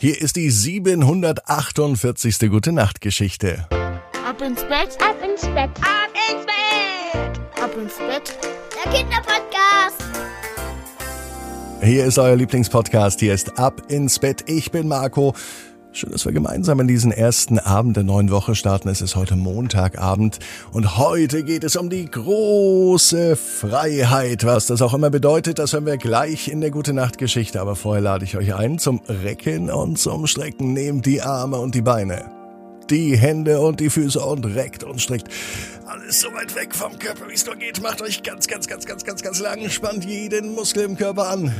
Hier ist die 748. Gute Nacht Geschichte. Ab ins Bett, Ab ins Bett. Ab ins Bett. ab ins Bett. Der Kinderpodcast. Hier ist euer Lieblingspodcast. Hier ist Ab ins Bett. Ich bin Marco. Schön, dass wir gemeinsam in diesen ersten Abend der neuen Woche starten. Es ist heute Montagabend und heute geht es um die große Freiheit. Was das auch immer bedeutet, das hören wir gleich in der Gute Nacht Geschichte. Aber vorher lade ich euch ein zum Recken und zum Strecken. Nehmt die Arme und die Beine, die Hände und die Füße und reckt und streckt. Alles so weit weg vom Körper, wie es nur geht. Macht euch ganz, ganz, ganz, ganz, ganz, ganz lang. Spannt jeden Muskel im Körper an.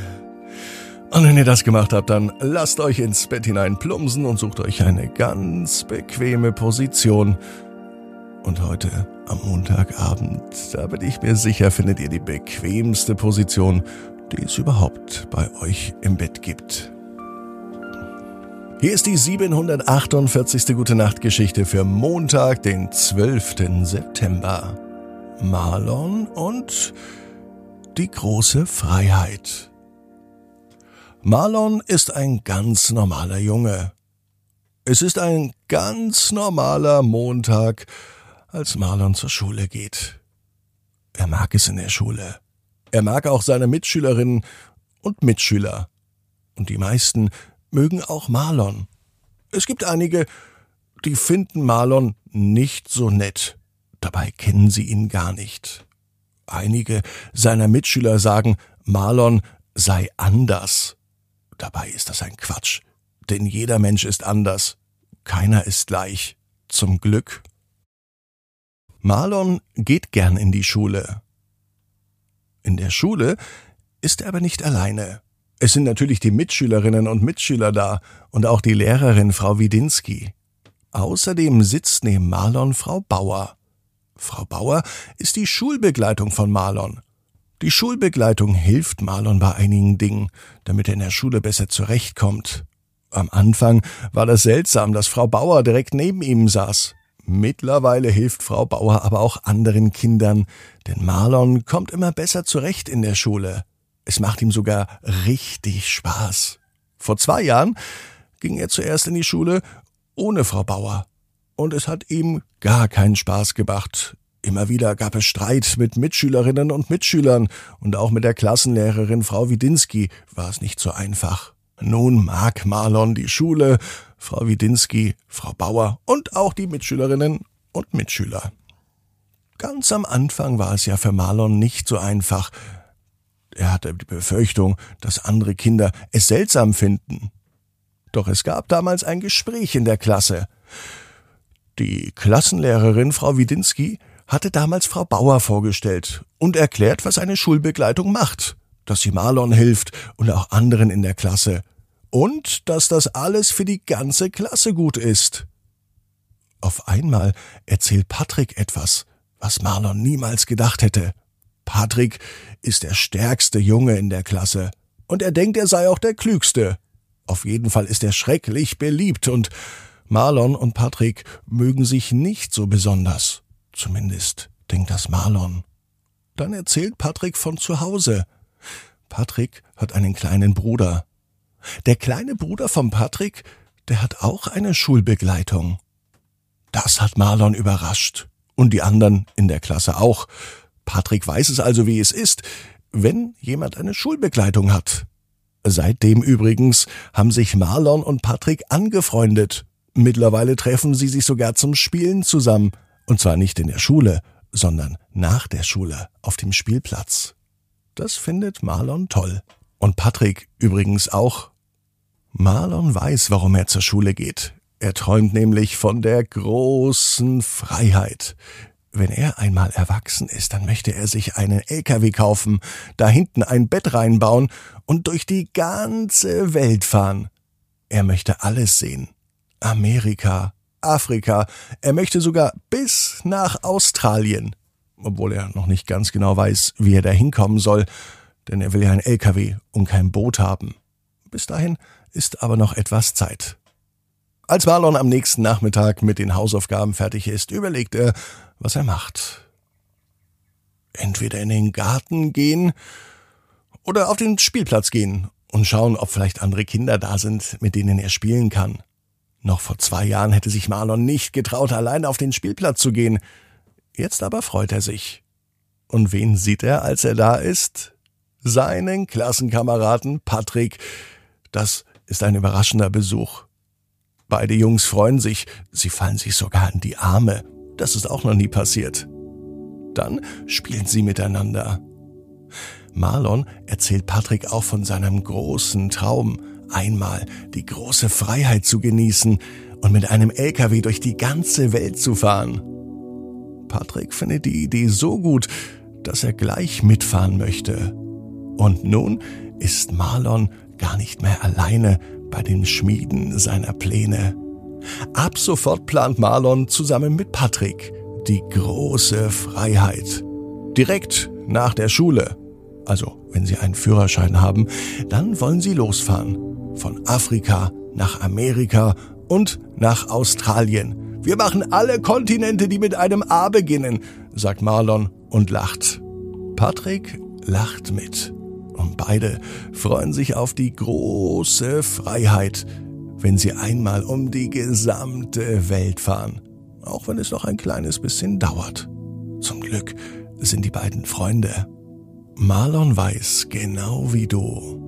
Und wenn ihr das gemacht habt, dann lasst euch ins Bett hinein plumpsen und sucht euch eine ganz bequeme Position. Und heute am Montagabend, da bin ich mir sicher, findet ihr die bequemste Position, die es überhaupt bei euch im Bett gibt. Hier ist die 748. Gute Nacht Geschichte für Montag, den 12. September. Marlon und die große Freiheit. Marlon ist ein ganz normaler Junge. Es ist ein ganz normaler Montag, als Marlon zur Schule geht. Er mag es in der Schule. Er mag auch seine Mitschülerinnen und Mitschüler. Und die meisten mögen auch Marlon. Es gibt einige, die finden Marlon nicht so nett. Dabei kennen sie ihn gar nicht. Einige seiner Mitschüler sagen, Marlon sei anders. Dabei ist das ein Quatsch. Denn jeder Mensch ist anders. Keiner ist gleich. Zum Glück. Marlon geht gern in die Schule. In der Schule ist er aber nicht alleine. Es sind natürlich die Mitschülerinnen und Mitschüler da und auch die Lehrerin Frau Widinski. Außerdem sitzt neben Marlon Frau Bauer. Frau Bauer ist die Schulbegleitung von Marlon. Die Schulbegleitung hilft Marlon bei einigen Dingen, damit er in der Schule besser zurechtkommt. Am Anfang war das seltsam, dass Frau Bauer direkt neben ihm saß. Mittlerweile hilft Frau Bauer aber auch anderen Kindern, denn Marlon kommt immer besser zurecht in der Schule. Es macht ihm sogar richtig Spaß. Vor zwei Jahren ging er zuerst in die Schule ohne Frau Bauer. Und es hat ihm gar keinen Spaß gemacht. Immer wieder gab es Streit mit Mitschülerinnen und Mitschülern und auch mit der Klassenlehrerin Frau Widinski war es nicht so einfach. Nun mag Marlon die Schule, Frau Widinski, Frau Bauer und auch die Mitschülerinnen und Mitschüler. Ganz am Anfang war es ja für Marlon nicht so einfach. Er hatte die Befürchtung, dass andere Kinder es seltsam finden. Doch es gab damals ein Gespräch in der Klasse. Die Klassenlehrerin Frau Widinski hatte damals Frau Bauer vorgestellt und erklärt, was eine Schulbegleitung macht, dass sie Marlon hilft und auch anderen in der Klasse und dass das alles für die ganze Klasse gut ist. Auf einmal erzählt Patrick etwas, was Marlon niemals gedacht hätte. Patrick ist der stärkste Junge in der Klasse und er denkt, er sei auch der klügste. Auf jeden Fall ist er schrecklich beliebt und Marlon und Patrick mögen sich nicht so besonders. Zumindest denkt das Marlon. Dann erzählt Patrick von zu Hause. Patrick hat einen kleinen Bruder. Der kleine Bruder von Patrick, der hat auch eine Schulbegleitung. Das hat Marlon überrascht. Und die anderen in der Klasse auch. Patrick weiß es also, wie es ist, wenn jemand eine Schulbegleitung hat. Seitdem übrigens haben sich Marlon und Patrick angefreundet. Mittlerweile treffen sie sich sogar zum Spielen zusammen. Und zwar nicht in der Schule, sondern nach der Schule auf dem Spielplatz. Das findet Marlon toll. Und Patrick übrigens auch. Marlon weiß, warum er zur Schule geht. Er träumt nämlich von der großen Freiheit. Wenn er einmal erwachsen ist, dann möchte er sich einen LKW kaufen, da hinten ein Bett reinbauen und durch die ganze Welt fahren. Er möchte alles sehen. Amerika, Afrika, er möchte sogar bis nach Australien, obwohl er noch nicht ganz genau weiß, wie er da hinkommen soll, denn er will ja ein LKW und kein Boot haben. Bis dahin ist aber noch etwas Zeit. Als Marlon am nächsten Nachmittag mit den Hausaufgaben fertig ist, überlegt er, was er macht. Entweder in den Garten gehen oder auf den Spielplatz gehen und schauen, ob vielleicht andere Kinder da sind, mit denen er spielen kann. Noch vor zwei Jahren hätte sich Marlon nicht getraut, allein auf den Spielplatz zu gehen. Jetzt aber freut er sich. Und wen sieht er, als er da ist? Seinen Klassenkameraden Patrick. Das ist ein überraschender Besuch. Beide Jungs freuen sich, sie fallen sich sogar in die Arme. Das ist auch noch nie passiert. Dann spielen sie miteinander. Marlon erzählt Patrick auch von seinem großen Traum, einmal die große Freiheit zu genießen und mit einem LKW durch die ganze Welt zu fahren. Patrick findet die Idee so gut, dass er gleich mitfahren möchte. Und nun ist Marlon gar nicht mehr alleine bei dem Schmieden seiner Pläne. Ab sofort plant Marlon zusammen mit Patrick die große Freiheit. Direkt nach der Schule. Also, wenn sie einen Führerschein haben, dann wollen sie losfahren. Von Afrika nach Amerika und nach Australien. Wir machen alle Kontinente, die mit einem A beginnen, sagt Marlon und lacht. Patrick lacht mit. Und beide freuen sich auf die große Freiheit, wenn sie einmal um die gesamte Welt fahren. Auch wenn es noch ein kleines bisschen dauert. Zum Glück sind die beiden Freunde. Marlon weiß, genau wie du,